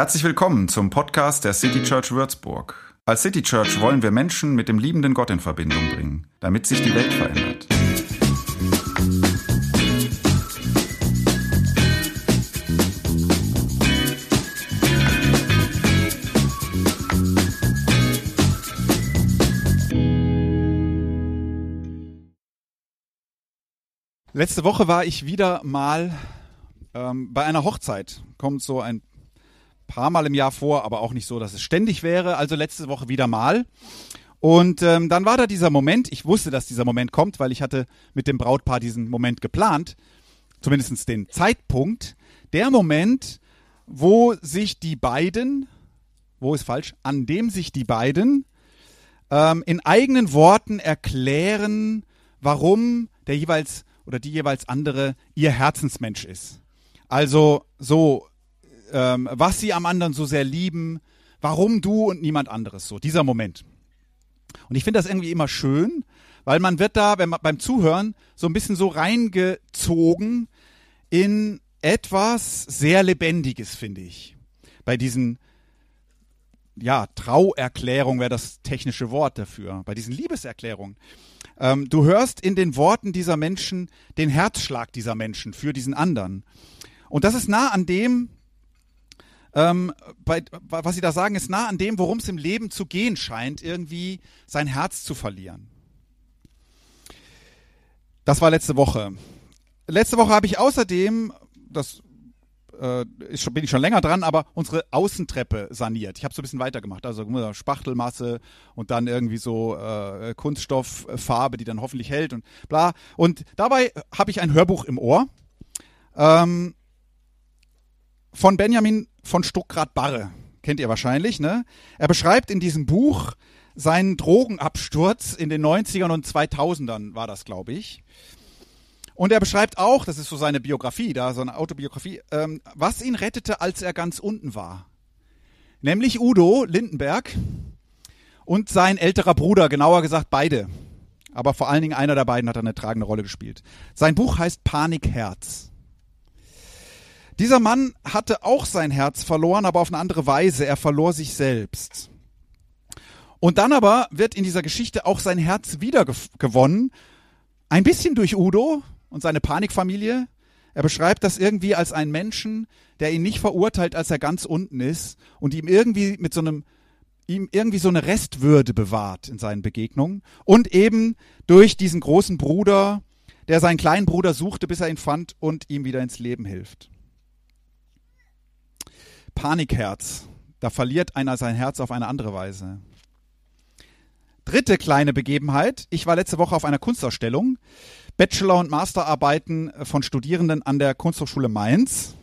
Herzlich willkommen zum Podcast der City Church Würzburg. Als City Church wollen wir Menschen mit dem liebenden Gott in Verbindung bringen, damit sich die Welt verändert. Letzte Woche war ich wieder mal ähm, bei einer Hochzeit. Kommt so ein paar Mal im Jahr vor, aber auch nicht so, dass es ständig wäre. Also letzte Woche wieder mal. Und ähm, dann war da dieser Moment, ich wusste, dass dieser Moment kommt, weil ich hatte mit dem Brautpaar diesen Moment geplant, zumindest den Zeitpunkt, der Moment, wo sich die beiden, wo ist falsch, an dem sich die beiden ähm, in eigenen Worten erklären, warum der jeweils oder die jeweils andere ihr Herzensmensch ist. Also so, ähm, was sie am anderen so sehr lieben, warum du und niemand anderes so, dieser Moment. Und ich finde das irgendwie immer schön, weil man wird da, wenn man beim Zuhören so ein bisschen so reingezogen in etwas sehr Lebendiges, finde ich. Bei diesen, ja, Trauerklärungen wäre das technische Wort dafür, bei diesen Liebeserklärungen. Ähm, du hörst in den Worten dieser Menschen den Herzschlag dieser Menschen für diesen anderen. Und das ist nah an dem, ähm, bei, was sie da sagen, ist nah an dem, worum es im Leben zu gehen scheint, irgendwie sein Herz zu verlieren. Das war letzte Woche. Letzte Woche habe ich außerdem, das äh, ist, bin ich schon länger dran, aber unsere Außentreppe saniert. Ich habe so ein bisschen weitergemacht. Also Spachtelmasse und dann irgendwie so äh, Kunststofffarbe, die dann hoffentlich hält und bla. Und dabei habe ich ein Hörbuch im Ohr ähm, von Benjamin von Stuckrad-Barre. Kennt ihr wahrscheinlich, ne? Er beschreibt in diesem Buch seinen Drogenabsturz in den 90ern und 2000ern, war das, glaube ich. Und er beschreibt auch, das ist so seine Biografie, da so eine Autobiografie, ähm, was ihn rettete, als er ganz unten war. Nämlich Udo Lindenberg und sein älterer Bruder, genauer gesagt beide. Aber vor allen Dingen einer der beiden hat eine tragende Rolle gespielt. Sein Buch heißt Panikherz. Dieser Mann hatte auch sein Herz verloren, aber auf eine andere Weise. Er verlor sich selbst. Und dann aber wird in dieser Geschichte auch sein Herz wiedergewonnen. Ein bisschen durch Udo, und seine Panikfamilie. Er beschreibt das irgendwie als einen Menschen, der ihn nicht verurteilt, als er ganz unten ist und ihm irgendwie mit so einem ihm irgendwie so eine Restwürde bewahrt in seinen Begegnungen und eben durch diesen großen Bruder, der seinen kleinen Bruder suchte, bis er ihn fand und ihm wieder ins Leben hilft. Panikherz. Da verliert einer sein Herz auf eine andere Weise. Dritte kleine Begebenheit. Ich war letzte Woche auf einer Kunstausstellung. Bachelor- und Masterarbeiten von Studierenden an der Kunsthochschule Mainz.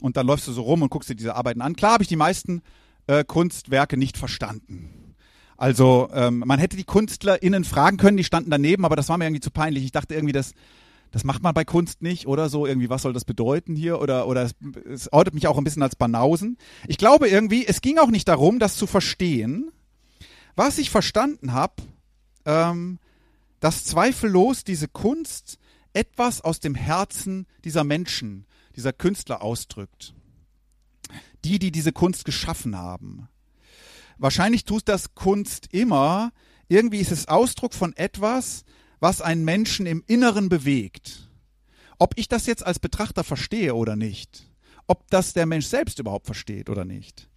Und dann läufst du so rum und guckst dir diese Arbeiten an. Klar habe ich die meisten äh, Kunstwerke nicht verstanden. Also ähm, man hätte die KünstlerInnen fragen können, die standen daneben, aber das war mir irgendwie zu peinlich. Ich dachte irgendwie, das, das macht man bei Kunst nicht oder so. Irgendwie, was soll das bedeuten hier? Oder, oder es, es outet mich auch ein bisschen als Banausen. Ich glaube irgendwie, es ging auch nicht darum, das zu verstehen. Was ich verstanden habe, ähm, dass zweifellos diese Kunst etwas aus dem Herzen dieser Menschen, dieser Künstler ausdrückt. Die, die diese Kunst geschaffen haben. Wahrscheinlich tut das Kunst immer. Irgendwie ist es Ausdruck von etwas, was einen Menschen im Inneren bewegt. Ob ich das jetzt als Betrachter verstehe oder nicht. Ob das der Mensch selbst überhaupt versteht oder nicht.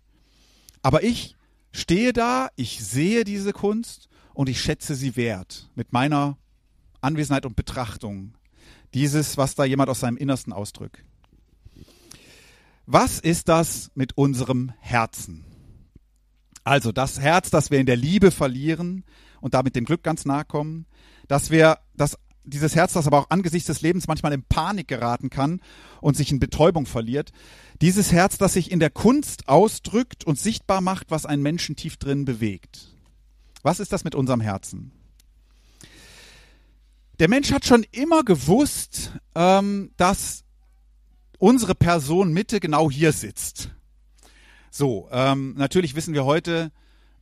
Aber ich stehe da, ich sehe diese Kunst und ich schätze sie wert mit meiner Anwesenheit und Betrachtung. Dieses, was da jemand aus seinem Innersten ausdrückt. Was ist das mit unserem Herzen? Also das Herz, das wir in der Liebe verlieren und damit dem Glück ganz nahe kommen, dass wir das dieses Herz, das aber auch angesichts des Lebens manchmal in Panik geraten kann und sich in Betäubung verliert, dieses Herz, das sich in der Kunst ausdrückt und sichtbar macht, was einen Menschen tief drin bewegt. Was ist das mit unserem Herzen? Der Mensch hat schon immer gewusst, ähm, dass unsere Person Mitte genau hier sitzt. So, ähm, natürlich wissen wir heute,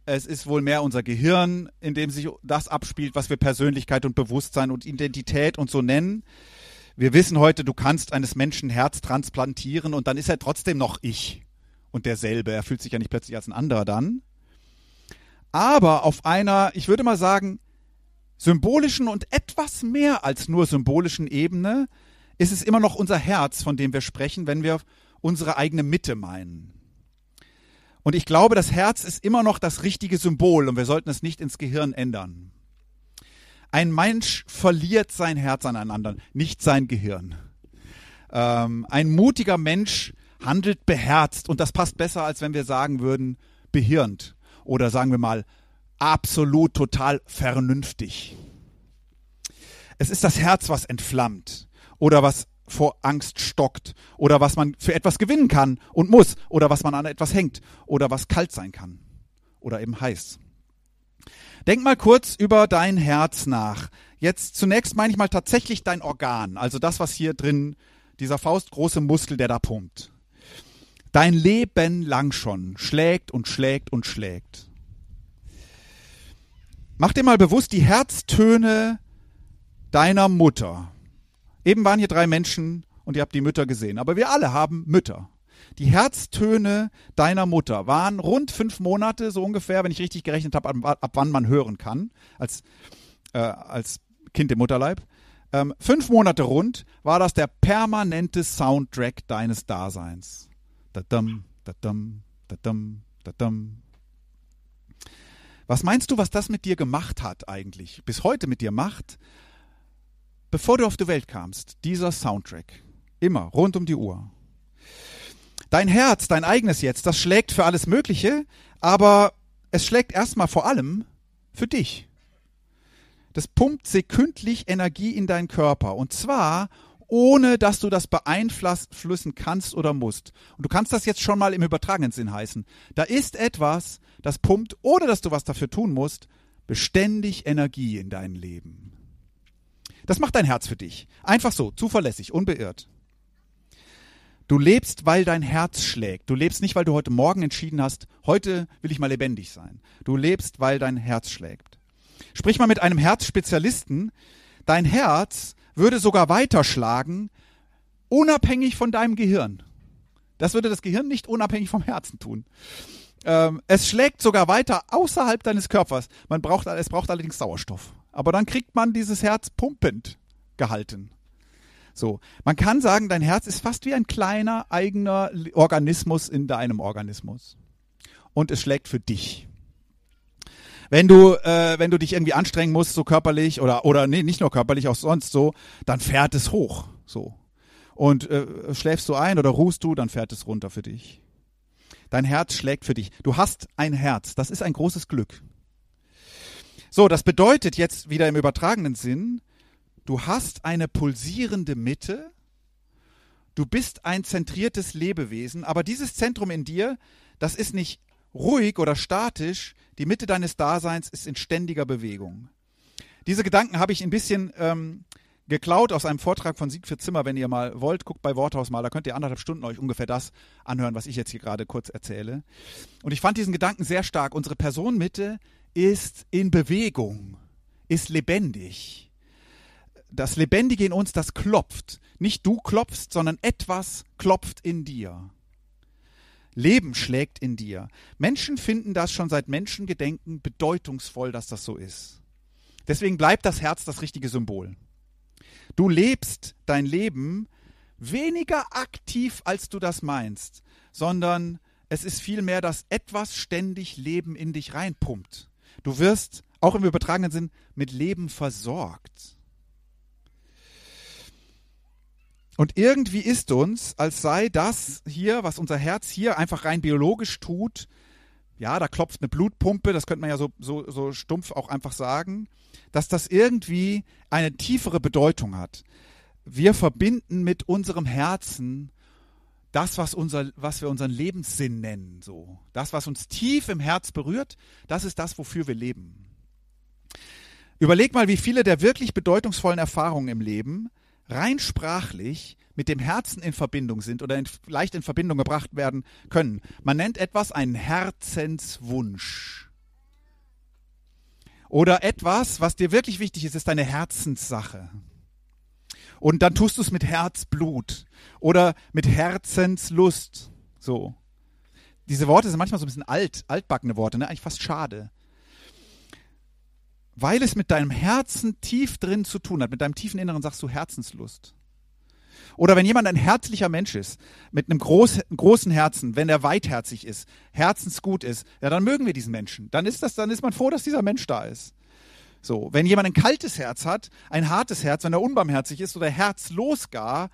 es ist wohl mehr unser Gehirn, in dem sich das abspielt, was wir Persönlichkeit und Bewusstsein und Identität und so nennen. Wir wissen heute, du kannst eines Menschen Herz transplantieren und dann ist er trotzdem noch ich und derselbe. Er fühlt sich ja nicht plötzlich als ein anderer dann. Aber auf einer, ich würde mal sagen, symbolischen und etwas mehr als nur symbolischen Ebene ist es immer noch unser Herz, von dem wir sprechen, wenn wir unsere eigene Mitte meinen. Und ich glaube, das Herz ist immer noch das richtige Symbol und wir sollten es nicht ins Gehirn ändern. Ein Mensch verliert sein Herz an einen anderen, nicht sein Gehirn. Ähm, ein mutiger Mensch handelt beherzt und das passt besser, als wenn wir sagen würden, behirnt oder sagen wir mal absolut total vernünftig. Es ist das Herz, was entflammt oder was vor Angst stockt oder was man für etwas gewinnen kann und muss oder was man an etwas hängt oder was kalt sein kann oder eben heiß. Denk mal kurz über dein Herz nach. Jetzt zunächst meine ich mal tatsächlich dein Organ, also das, was hier drin, dieser faustgroße Muskel, der da pumpt. Dein Leben lang schon schlägt und schlägt und schlägt. Mach dir mal bewusst die Herztöne deiner Mutter. Eben waren hier drei Menschen und ihr habt die Mütter gesehen, aber wir alle haben Mütter. Die Herztöne deiner Mutter waren rund fünf Monate, so ungefähr, wenn ich richtig gerechnet habe, ab, ab wann man hören kann, als, äh, als Kind im Mutterleib. Ähm, fünf Monate rund war das der permanente Soundtrack deines Daseins. Da-dum, da-dum, da-dum, da-dum. Was meinst du, was das mit dir gemacht hat eigentlich, bis heute mit dir macht, bevor du auf die Welt kamst, dieser Soundtrack? Immer, rund um die Uhr. Dein Herz, dein eigenes jetzt, das schlägt für alles Mögliche, aber es schlägt erstmal vor allem für dich. Das pumpt sekündlich Energie in deinen Körper und zwar ohne dass du das beeinflussen kannst oder musst. Und du kannst das jetzt schon mal im übertragenen Sinn heißen. Da ist etwas, das pumpt, ohne dass du was dafür tun musst, beständig Energie in dein Leben. Das macht dein Herz für dich. Einfach so, zuverlässig, unbeirrt. Du lebst, weil dein Herz schlägt. Du lebst nicht, weil du heute Morgen entschieden hast, heute will ich mal lebendig sein. Du lebst, weil dein Herz schlägt. Sprich mal mit einem Herzspezialisten. Dein Herz würde sogar weiterschlagen, unabhängig von deinem Gehirn. Das würde das Gehirn nicht unabhängig vom Herzen tun. Ähm, es schlägt sogar weiter außerhalb deines Körpers. Man braucht, es braucht allerdings Sauerstoff. Aber dann kriegt man dieses Herz pumpend gehalten. So, man kann sagen, dein Herz ist fast wie ein kleiner eigener Organismus in deinem Organismus. Und es schlägt für dich. Wenn du, äh, wenn du dich irgendwie anstrengen musst, so körperlich oder oder nee, nicht nur körperlich, auch sonst so, dann fährt es hoch, so. Und äh, schläfst du ein oder ruhst du, dann fährt es runter für dich. Dein Herz schlägt für dich. Du hast ein Herz. Das ist ein großes Glück. So, das bedeutet jetzt wieder im übertragenen Sinn, Du hast eine pulsierende Mitte. Du bist ein zentriertes Lebewesen, aber dieses Zentrum in dir, das ist nicht ruhig oder statisch. Die Mitte deines Daseins ist in ständiger Bewegung. Diese Gedanken habe ich ein bisschen ähm, geklaut aus einem Vortrag von Siegfried Zimmer. Wenn ihr mal wollt, guckt bei Worthaus mal, da könnt ihr anderthalb Stunden euch ungefähr das anhören, was ich jetzt hier gerade kurz erzähle. Und ich fand diesen Gedanken sehr stark. Unsere Personenmitte ist in Bewegung, ist lebendig das Lebendige in uns, das klopft. Nicht du klopfst, sondern etwas klopft in dir. Leben schlägt in dir. Menschen finden das schon seit Menschengedenken bedeutungsvoll, dass das so ist. Deswegen bleibt das Herz das richtige Symbol. Du lebst dein Leben weniger aktiv, als du das meinst, sondern es ist vielmehr, dass etwas ständig Leben in dich reinpumpt. Du wirst, auch im übertragenen Sinn, mit Leben versorgt. Und irgendwie ist uns, als sei das hier, was unser Herz hier einfach rein biologisch tut, ja, da klopft eine Blutpumpe, das könnte man ja so, so, so stumpf auch einfach sagen, dass das irgendwie eine tiefere Bedeutung hat. Wir verbinden mit unserem Herzen das, was, unser, was wir unseren Lebenssinn nennen, so. Das, was uns tief im Herz berührt, das ist das, wofür wir leben. Überleg mal, wie viele der wirklich bedeutungsvollen Erfahrungen im Leben rein sprachlich mit dem Herzen in Verbindung sind oder in, leicht in Verbindung gebracht werden können. Man nennt etwas einen Herzenswunsch. Oder etwas, was dir wirklich wichtig ist, ist eine Herzenssache. Und dann tust du es mit Herzblut oder mit Herzenslust. So. diese Worte sind manchmal so ein bisschen alt, altbackene Worte, ne? eigentlich fast schade. Weil es mit deinem Herzen tief drin zu tun hat, mit deinem tiefen Inneren sagst du Herzenslust. Oder wenn jemand ein herzlicher Mensch ist, mit einem groß, großen Herzen, wenn er weitherzig ist, herzensgut ist, ja, dann mögen wir diesen Menschen. Dann ist das, dann ist man froh, dass dieser Mensch da ist. So, wenn jemand ein kaltes Herz hat, ein hartes Herz, wenn er unbarmherzig ist oder herzlos gar,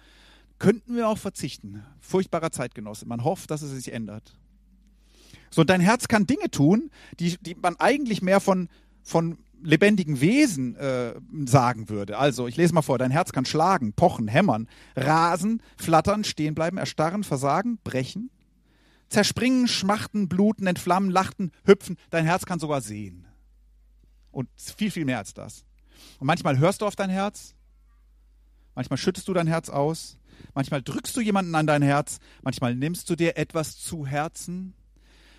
könnten wir auch verzichten. Furchtbarer Zeitgenosse. Man hofft, dass es sich ändert. So, dein Herz kann Dinge tun, die, die man eigentlich mehr von, von lebendigen Wesen äh, sagen würde. Also, ich lese mal vor, dein Herz kann schlagen, pochen, hämmern, rasen, flattern, stehen bleiben, erstarren, versagen, brechen, zerspringen, schmachten, bluten, entflammen, lachten, hüpfen. Dein Herz kann sogar sehen. Und viel, viel mehr als das. Und manchmal hörst du auf dein Herz, manchmal schüttest du dein Herz aus, manchmal drückst du jemanden an dein Herz, manchmal nimmst du dir etwas zu Herzen,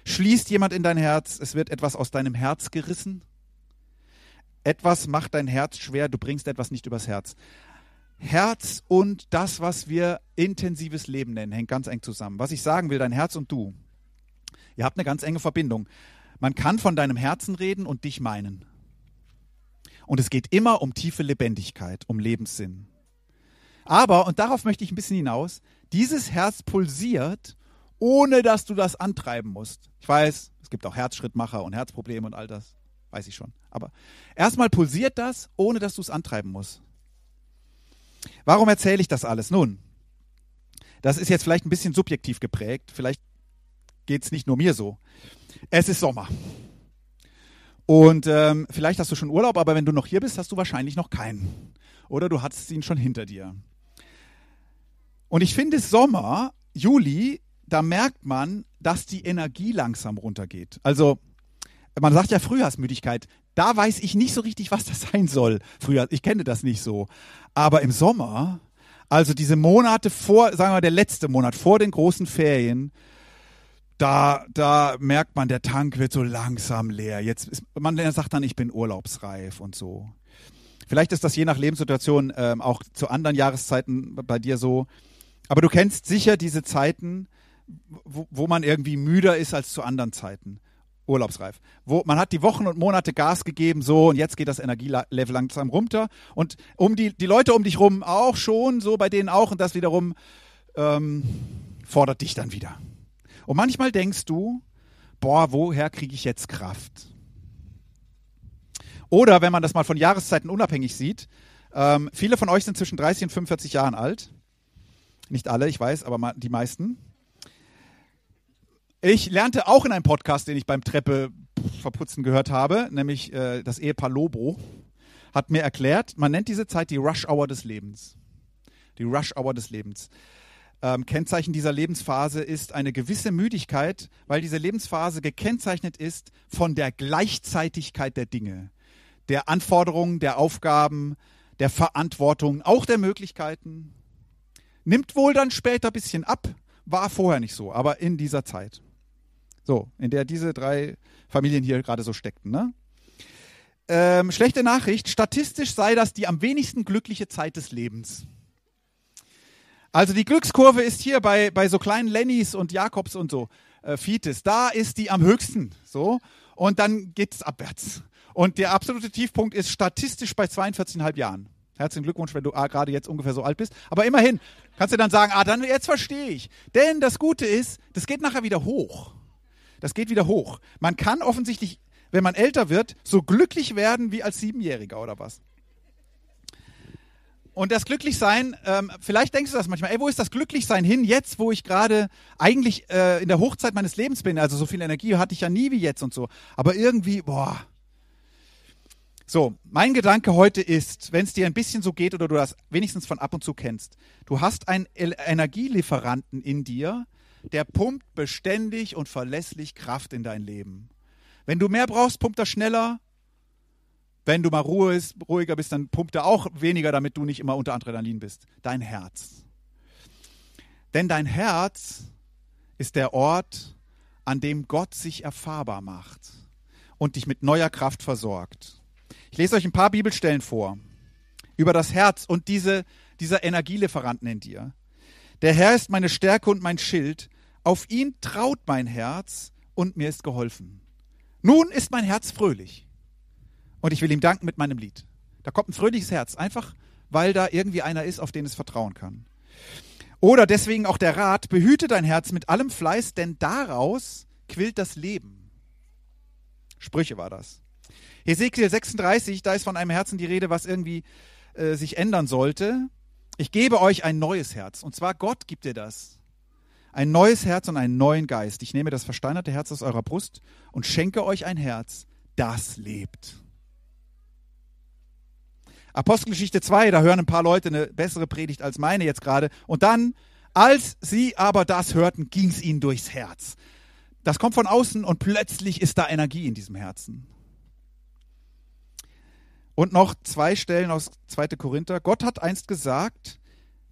schließt jemand in dein Herz, es wird etwas aus deinem Herz gerissen. Etwas macht dein Herz schwer, du bringst etwas nicht übers Herz. Herz und das, was wir intensives Leben nennen, hängt ganz eng zusammen. Was ich sagen will, dein Herz und du, ihr habt eine ganz enge Verbindung. Man kann von deinem Herzen reden und dich meinen. Und es geht immer um tiefe Lebendigkeit, um Lebenssinn. Aber, und darauf möchte ich ein bisschen hinaus, dieses Herz pulsiert, ohne dass du das antreiben musst. Ich weiß, es gibt auch Herzschrittmacher und Herzprobleme und all das. Weiß ich schon. Aber erstmal pulsiert das, ohne dass du es antreiben musst. Warum erzähle ich das alles? Nun, das ist jetzt vielleicht ein bisschen subjektiv geprägt. Vielleicht geht es nicht nur mir so. Es ist Sommer. Und ähm, vielleicht hast du schon Urlaub, aber wenn du noch hier bist, hast du wahrscheinlich noch keinen. Oder du hattest ihn schon hinter dir. Und ich finde Sommer, Juli, da merkt man, dass die Energie langsam runtergeht. Also man sagt ja Frühjahrsmüdigkeit. Da weiß ich nicht so richtig, was das sein soll. Frühjahr, ich kenne das nicht so. Aber im Sommer, also diese Monate vor, sagen wir mal der letzte Monat vor den großen Ferien, da, da merkt man, der Tank wird so langsam leer. Jetzt ist, man sagt dann, ich bin urlaubsreif und so. Vielleicht ist das je nach Lebenssituation ähm, auch zu anderen Jahreszeiten bei dir so. Aber du kennst sicher diese Zeiten, wo, wo man irgendwie müder ist als zu anderen Zeiten. Urlaubsreif. Wo man hat die Wochen und Monate Gas gegeben, so und jetzt geht das Energielevel langsam runter. Und um die, die Leute um dich rum auch schon, so bei denen auch, und das wiederum ähm, fordert dich dann wieder. Und manchmal denkst du, boah, woher kriege ich jetzt Kraft? Oder wenn man das mal von Jahreszeiten unabhängig sieht, ähm, viele von euch sind zwischen 30 und 45 Jahren alt. Nicht alle, ich weiß, aber die meisten. Ich lernte auch in einem Podcast, den ich beim Treppe verputzen gehört habe, nämlich äh, das Ehepaar Lobo, hat mir erklärt, man nennt diese Zeit die Rush Hour des Lebens. Die Rush Hour des Lebens ähm, Kennzeichen dieser Lebensphase ist eine gewisse Müdigkeit, weil diese Lebensphase gekennzeichnet ist von der Gleichzeitigkeit der Dinge, der Anforderungen, der Aufgaben, der Verantwortung, auch der Möglichkeiten. Nimmt wohl dann später ein bisschen ab, war vorher nicht so, aber in dieser Zeit. So, in der diese drei Familien hier gerade so steckten. Ne? Ähm, schlechte Nachricht, statistisch sei das die am wenigsten glückliche Zeit des Lebens. Also die Glückskurve ist hier bei, bei so kleinen Lennys und Jakobs und so, äh, Fites, da ist die am höchsten. So. Und dann geht es abwärts. Und der absolute Tiefpunkt ist statistisch bei 42,5 Jahren. Herzlichen Glückwunsch, wenn du ah, gerade jetzt ungefähr so alt bist. Aber immerhin kannst du dann sagen, ah, dann jetzt verstehe ich. Denn das Gute ist, das geht nachher wieder hoch. Das geht wieder hoch. Man kann offensichtlich, wenn man älter wird, so glücklich werden wie als Siebenjähriger oder was. Und das Glücklichsein, ähm, vielleicht denkst du das manchmal, ey, wo ist das Glücklichsein hin, jetzt, wo ich gerade eigentlich äh, in der Hochzeit meines Lebens bin, also so viel Energie hatte ich ja nie wie jetzt und so. Aber irgendwie, boah. So, mein Gedanke heute ist, wenn es dir ein bisschen so geht oder du das wenigstens von ab und zu kennst, du hast einen Energielieferanten in dir, der pumpt beständig und verlässlich Kraft in dein Leben. Wenn du mehr brauchst, pumpt er schneller. Wenn du mal Ruhe ist, ruhiger bist, dann pumpt er auch weniger, damit du nicht immer unter Adrenalin bist. Dein Herz. Denn dein Herz ist der Ort, an dem Gott sich erfahrbar macht und dich mit neuer Kraft versorgt. Ich lese euch ein paar Bibelstellen vor über das Herz und diese, dieser Energielieferanten in dir. Der Herr ist meine Stärke und mein Schild. Auf ihn traut mein Herz und mir ist geholfen. Nun ist mein Herz fröhlich. Und ich will ihm danken mit meinem Lied. Da kommt ein fröhliches Herz, einfach weil da irgendwie einer ist, auf den es vertrauen kann. Oder deswegen auch der Rat, behüte dein Herz mit allem Fleiß, denn daraus quillt das Leben. Sprüche war das. Hesekiel 36, da ist von einem Herzen die Rede, was irgendwie äh, sich ändern sollte. Ich gebe euch ein neues Herz. Und zwar Gott gibt dir das. Ein neues Herz und einen neuen Geist. Ich nehme das versteinerte Herz aus eurer Brust und schenke euch ein Herz, das lebt. Apostelgeschichte 2, da hören ein paar Leute eine bessere Predigt als meine jetzt gerade. Und dann, als sie aber das hörten, ging es ihnen durchs Herz. Das kommt von außen und plötzlich ist da Energie in diesem Herzen. Und noch zwei Stellen aus 2. Korinther. Gott hat einst gesagt,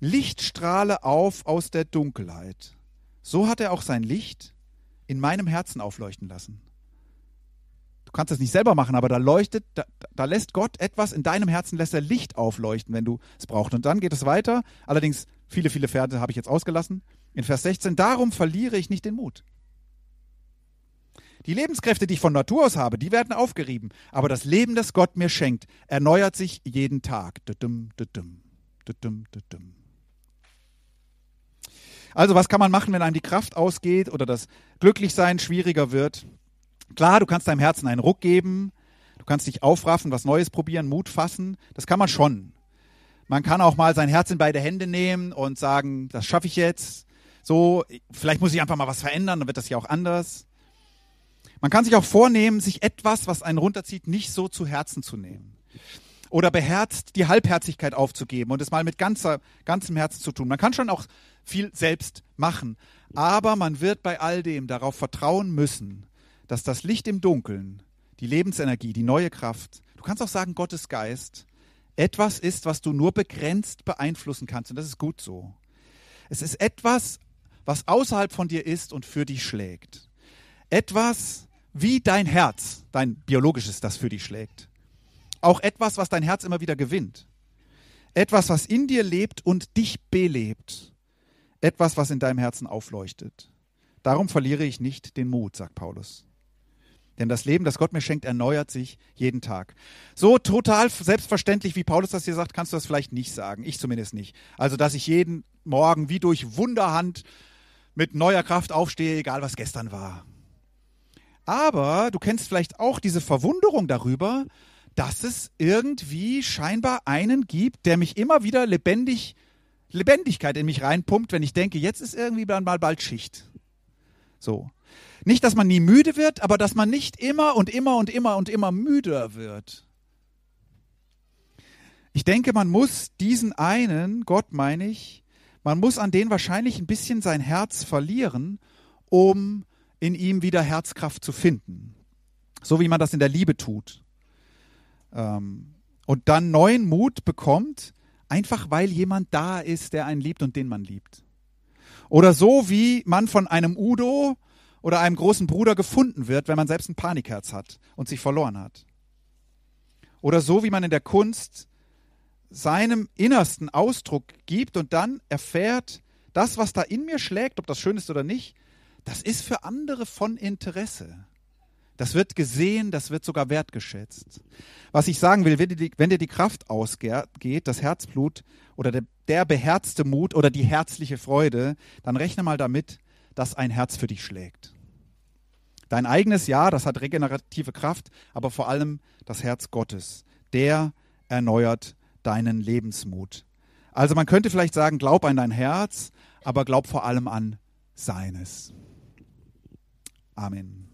Licht strahle auf aus der Dunkelheit. So hat er auch sein Licht in meinem Herzen aufleuchten lassen kannst das nicht selber machen, aber da leuchtet, da, da lässt Gott etwas in deinem Herzen, lässt er Licht aufleuchten, wenn du es brauchst. Und dann geht es weiter. Allerdings, viele, viele Pferde habe ich jetzt ausgelassen. In Vers 16, darum verliere ich nicht den Mut. Die Lebenskräfte, die ich von Natur aus habe, die werden aufgerieben. Aber das Leben, das Gott mir schenkt, erneuert sich jeden Tag. Also, was kann man machen, wenn einem die Kraft ausgeht oder das Glücklichsein schwieriger wird? Klar, du kannst deinem Herzen einen Ruck geben, du kannst dich aufraffen, was Neues probieren, Mut fassen, das kann man schon. Man kann auch mal sein Herz in beide Hände nehmen und sagen, das schaffe ich jetzt. So, vielleicht muss ich einfach mal was verändern, dann wird das ja auch anders. Man kann sich auch vornehmen, sich etwas, was einen runterzieht, nicht so zu Herzen zu nehmen. Oder beherzt die Halbherzigkeit aufzugeben und es mal mit ganzer, ganzem Herzen zu tun. Man kann schon auch viel selbst machen. Aber man wird bei all dem darauf vertrauen müssen, dass das Licht im Dunkeln, die Lebensenergie, die neue Kraft, du kannst auch sagen Gottes Geist, etwas ist, was du nur begrenzt beeinflussen kannst. Und das ist gut so. Es ist etwas, was außerhalb von dir ist und für dich schlägt. Etwas wie dein Herz, dein biologisches, das für dich schlägt. Auch etwas, was dein Herz immer wieder gewinnt. Etwas, was in dir lebt und dich belebt. Etwas, was in deinem Herzen aufleuchtet. Darum verliere ich nicht den Mut, sagt Paulus. Denn das Leben, das Gott mir schenkt, erneuert sich jeden Tag. So total selbstverständlich, wie Paulus das hier sagt, kannst du das vielleicht nicht sagen. Ich zumindest nicht. Also, dass ich jeden Morgen wie durch Wunderhand mit neuer Kraft aufstehe, egal was gestern war. Aber du kennst vielleicht auch diese Verwunderung darüber, dass es irgendwie scheinbar einen gibt, der mich immer wieder lebendig, Lebendigkeit in mich reinpumpt, wenn ich denke, jetzt ist irgendwie dann mal bald Schicht. So. Nicht, dass man nie müde wird, aber dass man nicht immer und immer und immer und immer müder wird. Ich denke, man muss diesen einen, Gott meine ich, man muss an den wahrscheinlich ein bisschen sein Herz verlieren, um in ihm wieder Herzkraft zu finden. So wie man das in der Liebe tut. Ähm, und dann neuen Mut bekommt, einfach weil jemand da ist, der einen liebt und den man liebt. Oder so wie man von einem Udo oder einem großen Bruder gefunden wird, wenn man selbst ein Panikherz hat und sich verloren hat. Oder so wie man in der Kunst seinem Innersten Ausdruck gibt und dann erfährt, das, was da in mir schlägt, ob das schön ist oder nicht, das ist für andere von Interesse. Das wird gesehen, das wird sogar wertgeschätzt. Was ich sagen will, wenn dir die, wenn dir die Kraft ausgeht, das Herzblut oder der, der beherzte Mut oder die herzliche Freude, dann rechne mal damit, dass ein Herz für dich schlägt. Dein eigenes Ja, das hat regenerative Kraft, aber vor allem das Herz Gottes. Der erneuert deinen Lebensmut. Also man könnte vielleicht sagen, glaub an dein Herz, aber glaub vor allem an seines. Amen.